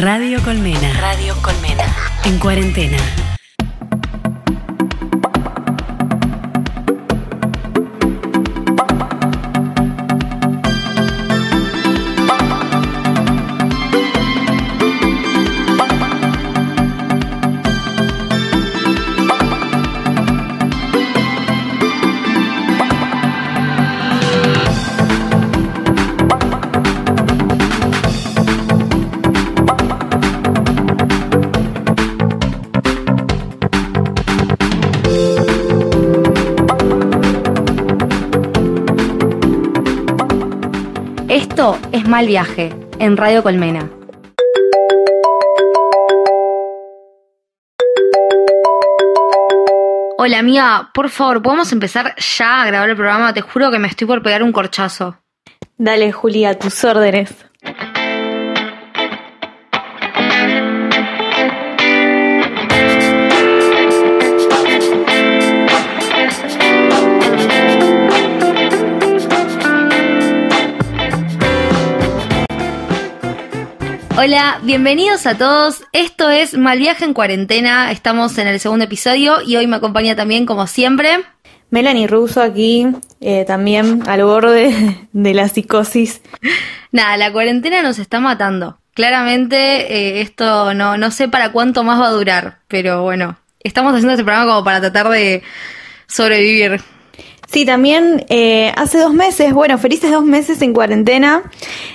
Radio Colmena. Radio Colmena. En cuarentena. Esto es Mal Viaje, en Radio Colmena. Hola amiga, por favor, ¿podemos empezar ya a grabar el programa? Te juro que me estoy por pegar un corchazo. Dale, Julia, tus órdenes. Hola, bienvenidos a todos. Esto es Mal Viaje en Cuarentena. Estamos en el segundo episodio y hoy me acompaña también, como siempre, Melanie Russo aquí, eh, también al borde de la psicosis. Nada, la cuarentena nos está matando. Claramente eh, esto no, no sé para cuánto más va a durar, pero bueno, estamos haciendo este programa como para tratar de sobrevivir. Sí, también eh, hace dos meses, bueno, felices dos meses en cuarentena.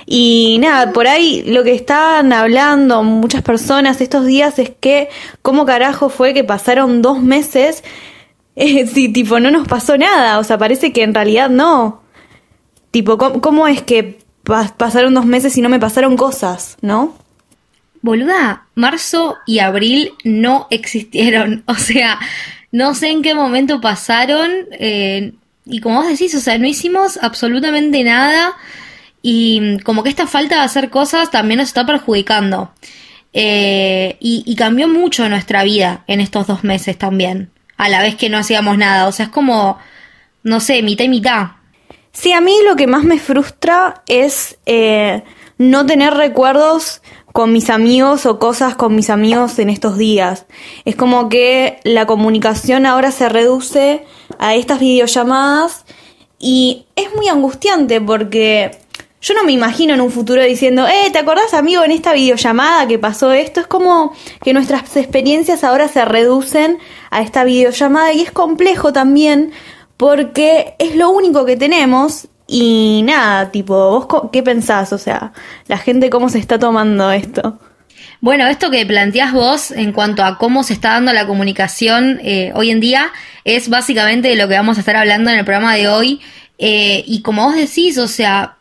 Y nada, por ahí lo que están hablando muchas personas estos días es que cómo carajo fue que pasaron dos meses eh, si tipo no nos pasó nada. O sea, parece que en realidad no. Tipo, ¿cómo, cómo es que pa- pasaron dos meses y no me pasaron cosas, no? Boluda, marzo y abril no existieron. O sea, no sé en qué momento pasaron. eh, y como vos decís, o sea, no hicimos absolutamente nada. Y como que esta falta de hacer cosas también nos está perjudicando. Eh, y, y cambió mucho nuestra vida en estos dos meses también. A la vez que no hacíamos nada. O sea, es como, no sé, mitad y mitad. Sí, a mí lo que más me frustra es eh, no tener recuerdos con mis amigos o cosas con mis amigos en estos días. Es como que la comunicación ahora se reduce a estas videollamadas y es muy angustiante porque yo no me imagino en un futuro diciendo, eh, ¿te acordás amigo en esta videollamada que pasó esto? Es como que nuestras experiencias ahora se reducen a esta videollamada y es complejo también porque es lo único que tenemos y nada, tipo, ¿vos qué pensás? O sea, la gente cómo se está tomando esto. Bueno, esto que planteás vos en cuanto a cómo se está dando la comunicación eh, hoy en día es básicamente de lo que vamos a estar hablando en el programa de hoy. Eh, y como vos decís, o sea,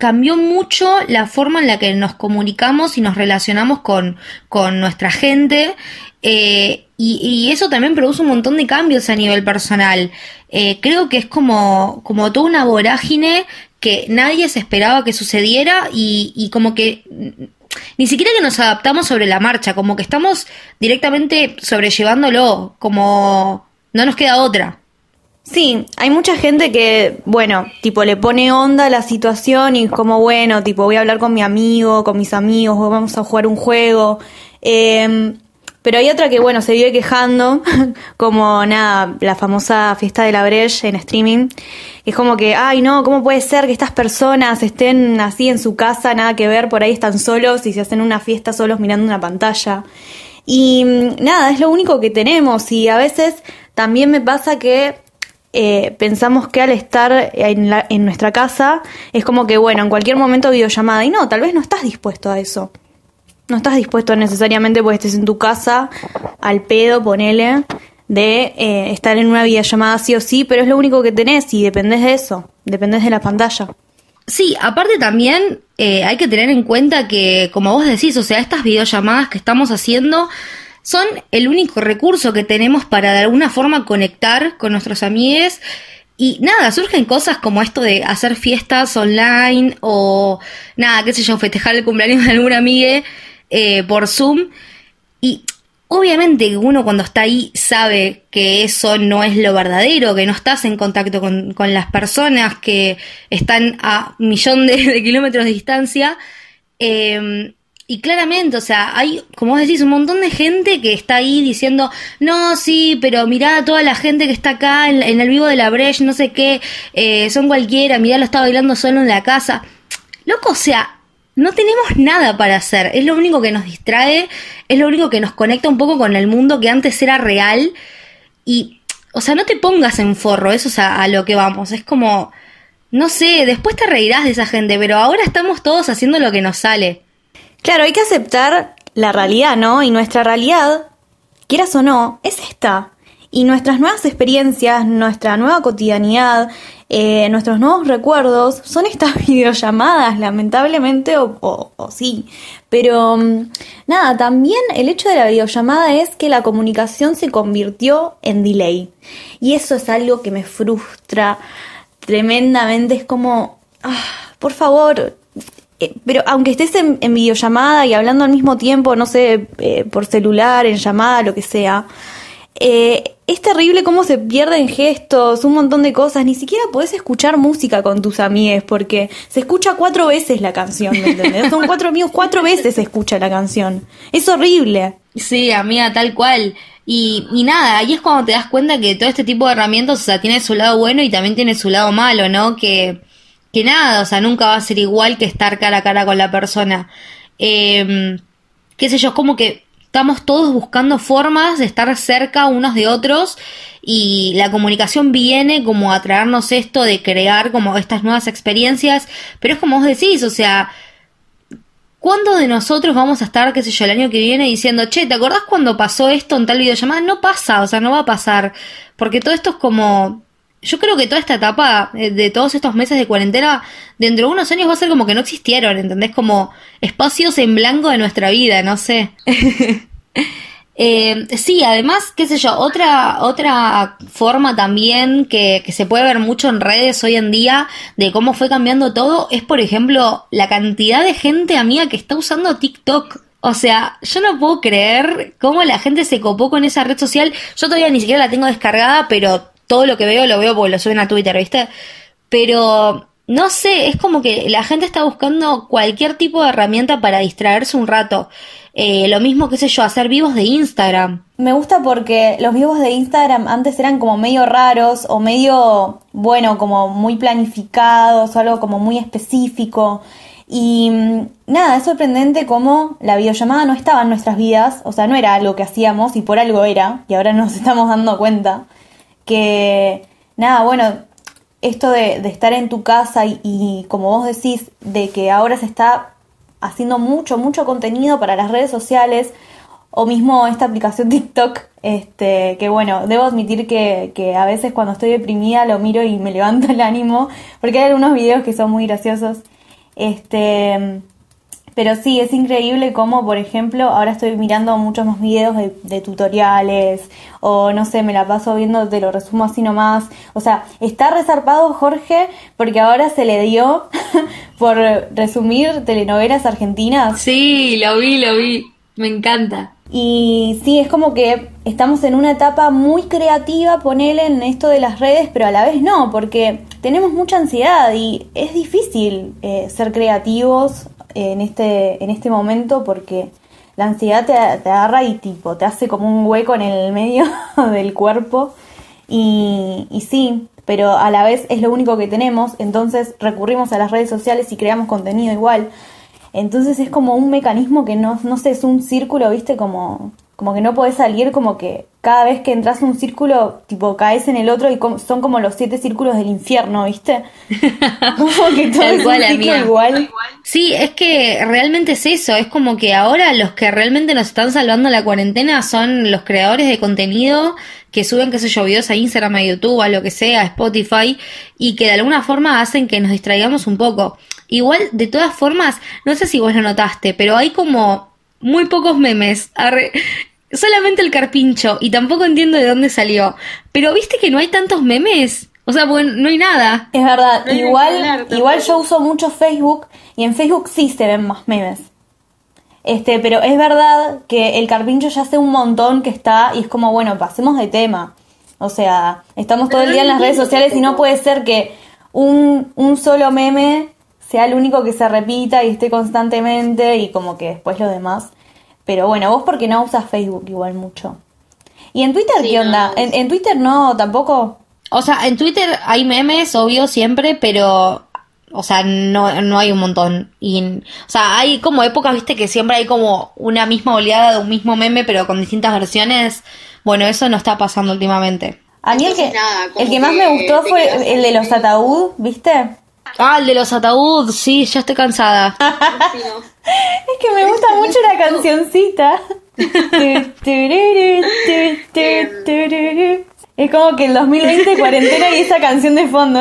cambió mucho la forma en la que nos comunicamos y nos relacionamos con, con nuestra gente. eh, y, eso también produce un montón de cambios a nivel personal. Eh, creo que es como, como toda una vorágine que nadie se esperaba que sucediera y, y como que ni siquiera que nos adaptamos sobre la marcha, como que estamos directamente sobrellevándolo, como no nos queda otra. Sí, hay mucha gente que, bueno, tipo le pone onda a la situación y como, bueno, tipo voy a hablar con mi amigo, con mis amigos, o vamos a jugar un juego. Eh, pero hay otra que, bueno, se vive quejando, como nada, la famosa fiesta de la Breche en streaming. Es como que, ay no, ¿cómo puede ser que estas personas estén así en su casa, nada que ver, por ahí están solos y se hacen una fiesta solos mirando una pantalla? Y mm, nada, es lo único que tenemos y a veces también me pasa que eh, pensamos que al estar en, la- en nuestra casa es como que, bueno, en cualquier momento videollamada. Y no, tal vez no estás dispuesto a eso. No estás dispuesto necesariamente porque estés en tu casa, al pedo, ponele, de eh, estar en una videollamada sí o sí, pero es lo único que tenés y dependés de eso, dependés de la pantalla. Sí, aparte también eh, hay que tener en cuenta que, como vos decís, o sea, estas videollamadas que estamos haciendo son el único recurso que tenemos para de alguna forma conectar con nuestros amigos. Y nada, surgen cosas como esto de hacer fiestas online o nada, qué sé yo, festejar el cumpleaños de alguna amiga eh, por Zoom. Y obviamente uno cuando está ahí sabe que eso no es lo verdadero, que no estás en contacto con, con las personas que están a millón de, kilómetros de distancia. Eh, y claramente, o sea, hay, como vos decís, un montón de gente que está ahí diciendo, no, sí, pero mirá toda la gente que está acá en, el vivo de la Breche, no sé qué, eh, son cualquiera, mirá, lo está bailando solo en la casa. Loco, o sea, no tenemos nada para hacer, es lo único que nos distrae, es lo único que nos conecta un poco con el mundo que antes era real y, o sea, no te pongas en forro, eso es a, a lo que vamos, es como, no sé, después te reirás de esa gente, pero ahora estamos todos haciendo lo que nos sale. Claro, hay que aceptar la realidad, ¿no? Y nuestra realidad, quieras o no, es esta. Y nuestras nuevas experiencias, nuestra nueva cotidianidad, eh, nuestros nuevos recuerdos son estas videollamadas, lamentablemente, o, sí. Pero mm, nada, también el hecho de la videollamada es que la comunicación se convirtió en delay. Y eso es algo que me frustra tremendamente. Es como, ah, por favor, eh, pero aunque estés en, videollamada y hablando al mismo tiempo, no sé, eh, por celular, en llamada, lo que sea, eh, es terrible cómo se pierden gestos, un montón de cosas. Ni siquiera podés escuchar música con tus amigues porque se escucha cuatro veces la canción, ¿me entendés? Son cuatro amigos, cuatro veces se escucha la canción. Es horrible. Sí, amiga, tal cual. Y, y nada, ahí es cuando te das cuenta que todo este tipo de herramientas, o sea, tiene su lado bueno y también tiene su lado malo, ¿no? Que que nada, o sea, nunca va a ser igual que estar cara a cara con la persona. Eh, qué sé yo, es como que estamos todos buscando formas de estar cerca unos de otros y la comunicación viene como a traernos esto de crear como estas nuevas experiencias, pero es como vos decís, o sea, ¿cuándo de nosotros vamos a estar, qué sé yo, el año que viene diciendo, che, ¿te acordás cuando pasó esto en tal videollamada? No pasa, o sea, no va a pasar, porque todo esto es como yo creo que toda esta etapa eh, de todos estos meses de cuarentena, dentro de unos años va a ser como que no existieron, ¿entendés? Como espacios en blanco de nuestra vida, no sé. eh, sí, además, qué sé yo, otra, otra forma también que, que se puede ver mucho en redes hoy en día de cómo fue cambiando todo es, por ejemplo, la cantidad de gente amiga que está usando TikTok. O sea, yo no puedo creer cómo la gente se copó con esa red social. Yo todavía ni siquiera la tengo descargada, pero todo lo que veo lo veo porque lo suben a Twitter, ¿viste? Pero no sé, es como que la gente está buscando cualquier tipo de herramienta para distraerse un rato. Eh, lo mismo, qué sé yo, hacer vivos de Instagram. Me gusta porque los vivos de Instagram antes eran como medio raros o medio, bueno, como muy planificados o algo como muy específico. Y mm, nada, es sorprendente cómo la videollamada no estaba en nuestras vidas, o sea, no era algo que hacíamos y por algo era, y ahora nos estamos dando cuenta que nada, bueno, esto de, estar en tu casa y, como vos decís, de que ahora se está haciendo mucho, mucho contenido para las redes sociales o mismo esta aplicación TikTok, este, que bueno, debo admitir que, que a veces cuando estoy deprimida lo miro y me levanta el ánimo, porque hay algunos videos que son muy graciosos. Este, pero sí, es increíble cómo, por ejemplo, ahora estoy mirando muchos más videos de, tutoriales o no sé, me la paso viendo, te lo resumo así nomás. O sea, está resarpado Jorge porque ahora se le dio por resumir telenovelas argentinas. Sí, lo vi, lo vi. Me encanta. Y sí, es como que estamos en una etapa muy creativa, ponele en esto de las redes, pero a la vez no, porque tenemos mucha ansiedad y es difícil eh, ser creativos en este, en este momento porque la ansiedad te, agarra y tipo, te hace como un hueco en el medio del cuerpo. Y, y sí, pero a la vez es lo único que tenemos, entonces recurrimos a las redes sociales y creamos contenido igual. Entonces es como un mecanismo que no, no sé, es un círculo, viste, como, como que no podés salir, como que cada vez que entras en un círculo, tipo, caes en el otro y son como los siete círculos del infierno, ¿viste? como que todo es un igual. Sí, es que realmente es eso, es como que ahora los que realmente nos están salvando la cuarentena son los creadores de contenido que suben, qué sé yo, videos a Instagram, a YouTube, a lo que sea, a Spotify, y que de alguna forma hacen que nos distraigamos un poco. Igual, de todas formas, no sé si vos lo notaste, pero hay como muy pocos memes solamente el carpincho y tampoco entiendo de dónde salió. Pero viste que no hay tantos memes. O sea, bueno, no hay nada. Es verdad, igual, igual yo uso mucho Facebook y en Facebook sí se ven más memes. Este, pero es verdad que el carpincho ya hace un montón que está y es como, bueno, pasemos de tema. O sea, estamos todo el día en las redes sociales y no puede ser que un, un solo meme sea el único que se repita y esté constantemente y como que después lo demás. Pero bueno, vos porque no usas Facebook igual mucho. ¿Y en Twitter Sí, qué no, onda? no. ¿En, en Twitter no tampoco? O sea, en Twitter hay memes, obvio, siempre, pero, o sea, no, no hay un montón. Y, o sea, hay como épocas, viste, que siempre hay como una misma oleada de un mismo meme, pero con distintas versiones. Bueno, eso no está pasando últimamente. A mí el que, nada, el que más me gustó fue el de los ataúd, ¿viste? Ah, el de los ataúd, sí, ya estoy cansada. Es que me gusta mucho la cancioncita. Es como que el 2020 cuarentena y esa canción de fondo.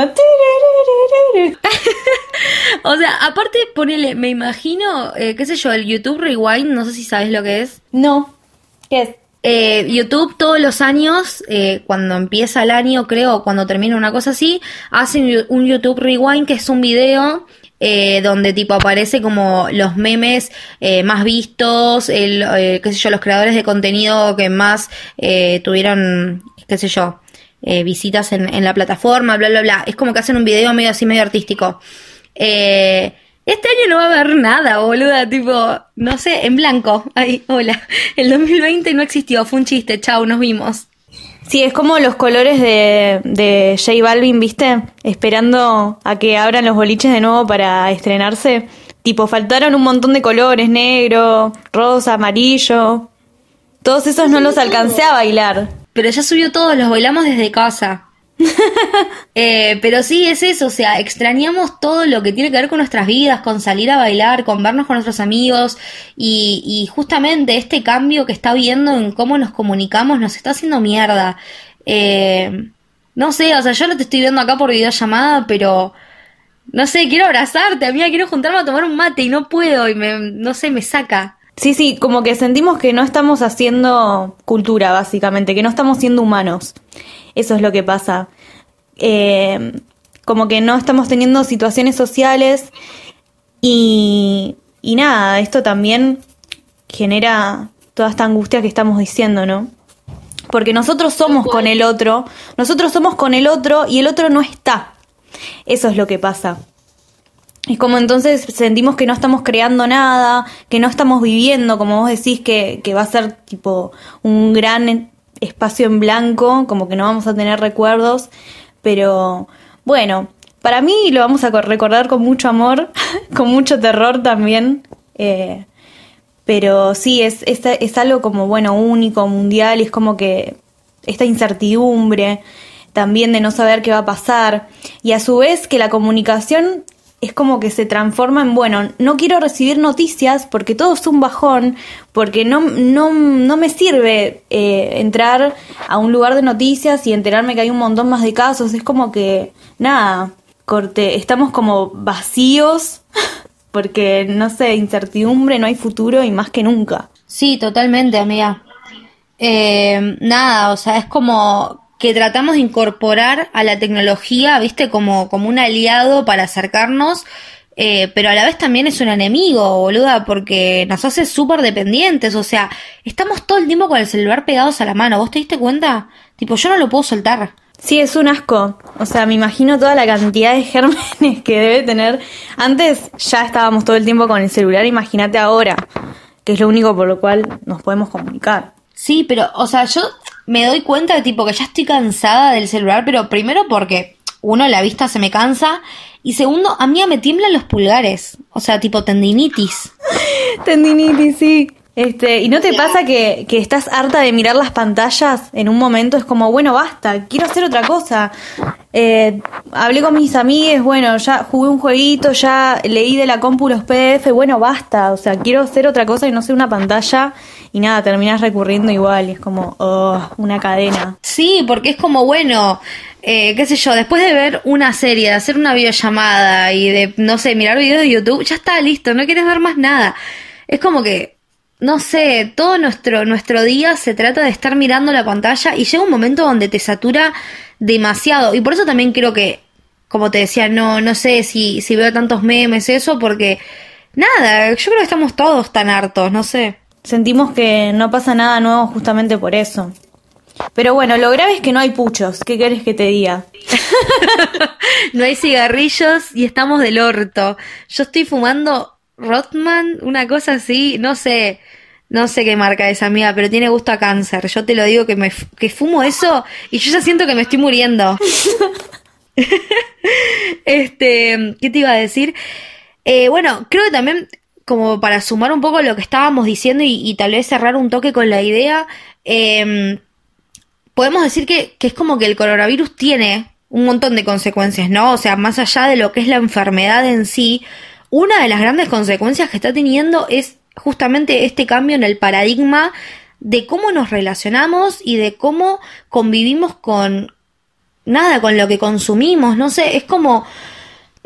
O sea, aparte, ponele, me imagino, eh, qué sé yo, el YouTube Rewind, no sé si sabes lo que es. No. ¿Qué es? Eh, YouTube todos los años, eh, cuando empieza el año, creo, cuando termina una cosa así, hacen un YouTube Rewind que es un video eh, donde tipo aparece como los memes eh, más vistos, el, eh, qué sé yo, los creadores de contenido que más eh, tuvieron, qué sé yo, eh, visitas en, en la plataforma, bla, bla, bla. Es como que hacen un video medio así, medio artístico. Eh, este año no va a haber nada, boluda, tipo, no sé, en blanco. Ay, hola. El 2020 no existió, fue un chiste, chau, nos vimos. Sí, es como los colores de, de J Balvin, ¿viste? Esperando a que abran los boliches de nuevo para estrenarse. Tipo, faltaron un montón de colores, negro, rosa, amarillo. Todos esos no los alcancé a bailar. Pero ya subió todos, los bailamos desde casa. Eh, pero sí, es eso, o sea, extrañamos todo lo que tiene que ver con nuestras vidas, con salir a bailar, con vernos con nuestros amigos y, justamente este cambio que está viendo en cómo nos comunicamos nos está haciendo mierda. Eh, no sé, o sea, yo no te estoy viendo acá por videollamada, pero no sé, quiero abrazarte, amiga, quiero juntarme a tomar un mate y no puedo y me, no sé, me saca. Sí, sí, como que sentimos que no estamos haciendo cultura, básicamente, que no estamos siendo humanos. Eso es lo que pasa. Eh, como que no estamos teniendo situaciones sociales y, y nada, esto también genera toda esta angustia que estamos diciendo, ¿no? Porque nosotros somos con el otro, nosotros somos con el otro y el otro no está. Eso es lo que pasa. Es como entonces sentimos que no estamos creando nada, que no estamos viviendo, como vos decís, que, que va a ser tipo un gran espacio en blanco, como que no vamos a tener recuerdos, pero bueno, para mí lo vamos a co- recordar con mucho amor, con mucho terror también, eh, pero sí, es, es, es algo como, bueno, único, mundial, y es como que esta incertidumbre también de no saber qué va a pasar, y a su vez que la comunicación es como que se transforma en, bueno, no quiero recibir noticias porque todo es un bajón, porque no, no, no me sirve eh, entrar a un lugar de noticias y enterarme que hay un montón más de casos, es como que, nada, corte, estamos como vacíos, porque, no sé, incertidumbre, no hay futuro y más que nunca. Sí, totalmente, amiga. Eh, nada, o sea, es como que tratamos de incorporar a la tecnología, viste, como, como un aliado para acercarnos, eh, pero a la vez también es un enemigo, boluda, porque nos hace súper dependientes, o sea, estamos todo el tiempo con el celular pegados a la mano, ¿vos te diste cuenta? Tipo, yo no lo puedo soltar. Sí, es un asco. O sea, me imagino toda la cantidad de gérmenes que debe tener. Antes ya estábamos todo el tiempo con el celular, imagínate ahora, que es lo único por lo cual nos podemos comunicar. Sí, pero, o sea, yo me doy cuenta de tipo que ya estoy cansada del celular, pero primero porque, uno, la vista se me cansa, y segundo, a mí me tiemblan los pulgares, o sea, tipo tendinitis. Tendinitis, sí. Este, ¿y no te pasa que, que estás harta de mirar las pantallas en un momento? Es como, bueno, basta, quiero hacer otra cosa. Eh, hablé con mis amigues, bueno, ya jugué un jueguito, ya leí de la compu los PDF, bueno, basta, o sea, quiero hacer otra cosa y no sé una pantalla y nada, terminas recurriendo igual y es como, oh, una cadena. Sí, porque es como, bueno, eh, qué sé yo, después de ver una serie, de hacer una videollamada y de, no sé, mirar videos de YouTube, ya está listo, no quieres ver más nada. Es como que, no sé, todo nuestro, nuestro día se trata de estar mirando la pantalla y llega un momento donde te satura demasiado. Y por eso también creo que, como te decía, no, no sé si, si veo tantos memes, eso, porque, nada, yo creo que estamos todos tan hartos, no sé. Sentimos que no pasa nada nuevo justamente por eso. Pero bueno, lo grave es que no hay puchos. ¿Qué querés que te diga? no hay cigarrillos y estamos del orto. Yo estoy fumando Rothman, una cosa así, no sé, no sé qué marca es amiga, pero tiene gusto a cáncer. Yo te lo digo que me que fumo eso y yo ya siento que me estoy muriendo. este, ¿qué te iba a decir? Eh, bueno, creo que también como para sumar un poco lo que estábamos diciendo y, tal vez cerrar un toque con la idea, em, podemos decir que, que es como que el coronavirus tiene un montón de consecuencias, ¿no? O sea, más allá de lo que es la enfermedad en sí, una de las grandes consecuencias que está teniendo es justamente este cambio en el paradigma de cómo nos relacionamos y de cómo convivimos con nada, con lo que consumimos, no sé, es como,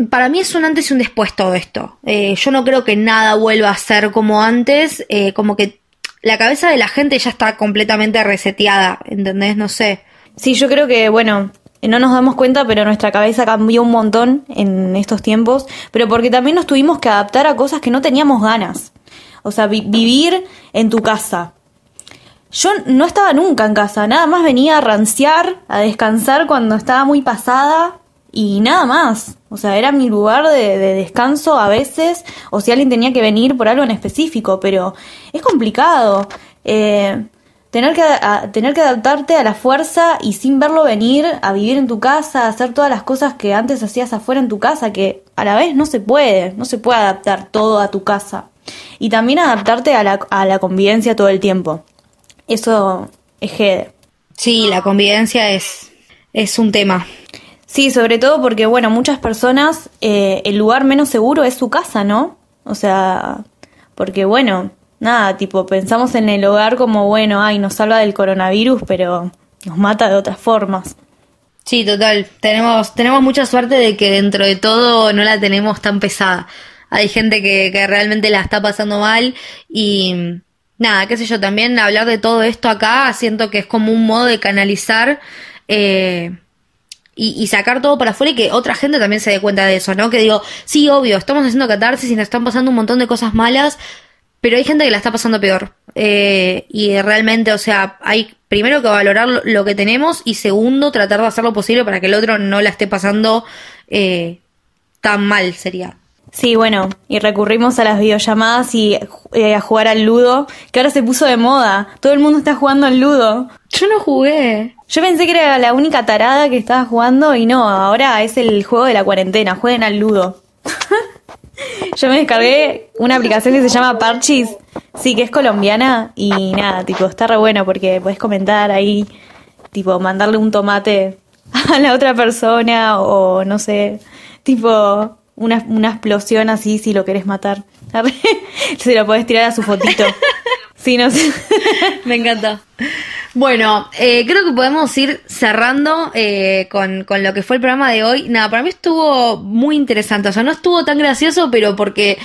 para mí es un antes y un después todo esto. Eh, yo no creo que nada vuelva a ser como antes, eh, como que la cabeza de la gente ya está completamente reseteada, ¿entendés? No sé. Sí, yo creo que, bueno, no nos damos cuenta, pero nuestra cabeza cambió un montón en estos tiempos, pero porque también nos tuvimos que adaptar a cosas que no teníamos ganas. O sea, vivir en tu casa. Yo no estaba nunca en casa, nada más venía a ranciar, a descansar cuando estaba muy pasada y nada más. O sea, era mi lugar de, descanso a veces, o si alguien tenía que venir por algo en específico, pero es complicado. Eh, tener que, tener que adaptarte a la fuerza y sin verlo venir, a vivir en tu casa, a hacer todas las cosas que antes hacías afuera en tu casa, que a la vez no se puede, no se puede adaptar todo a tu casa. Y también adaptarte a la, a la convivencia todo el tiempo. Eso es jede. Sí, la convivencia es, es un tema. Sí, sobre todo porque, bueno, muchas personas, eh, el lugar menos seguro es su casa, ¿no? O sea, porque, bueno, nada, tipo, pensamos en el hogar como, bueno, ay, nos salva del coronavirus, pero nos mata de otras formas. Sí, total. Tenemos, tenemos mucha suerte de que dentro de todo no la tenemos tan pesada. Hay gente que, que realmente la está pasando mal y nada, qué sé yo, también hablar de todo esto acá siento que es como un modo de canalizar eh, y, y, sacar todo para afuera y que otra gente también se dé cuenta de eso, ¿no? Que digo, sí, obvio, estamos haciendo catarsis y nos están pasando un montón de cosas malas, pero hay gente que la está pasando peor. Eh, y realmente, o sea, hay primero que valorar lo, que tenemos y segundo, tratar de hacer lo posible para que el otro no la esté pasando eh, tan mal, sería. Sí, bueno, y recurrimos a las videollamadas y eh, a jugar al ludo, que ahora se puso de moda. Todo el mundo está jugando al ludo. Yo no jugué. Yo pensé que era la única tarada que estaba jugando y no, ahora es el juego de la cuarentena, jueguen al ludo. Yo me descargué una aplicación que se llama Parchis, sí, que es colombiana y nada, tipo, está re bueno porque puedes comentar ahí, tipo, mandarle un tomate a la otra persona o no sé, tipo, una, una explosión así si lo querés matar. Se lo podés tirar a su fotito. Sí, no sé. Me encanta. Bueno, eh, creo que podemos ir cerrando eh, con, con, lo que fue el programa de hoy. Nada, para mí estuvo muy interesante. O sea, no estuvo tan gracioso, pero porque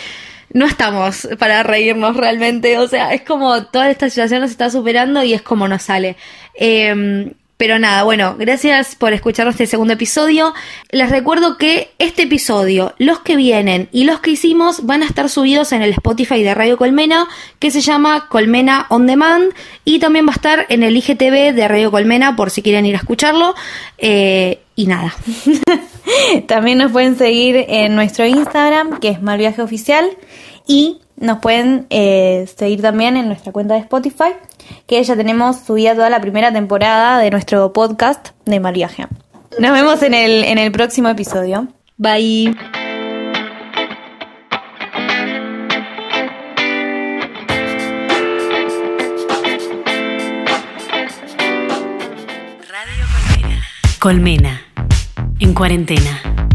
no estamos para reírnos realmente. O sea, es como toda esta situación nos está superando y es como nos sale. Eh, pero nada, bueno, gracias por escuchar este segundo episodio. Les recuerdo que este episodio, los que vienen y los que hicimos van a estar subidos en el Spotify de Radio Colmena, que se llama Colmena On Demand, y también va a estar en el IGTV de Radio Colmena por si quieren ir a escucharlo. Eh, y nada. también nos pueden seguir en nuestro Instagram, que es Malviaje Oficial, y nos pueden eh, seguir también en nuestra cuenta de Spotify, que ya tenemos subida toda la primera temporada de nuestro podcast de Mal Viaje. Nos vemos en el, en el próximo episodio. Bye. Colmena. Colmena. En cuarentena.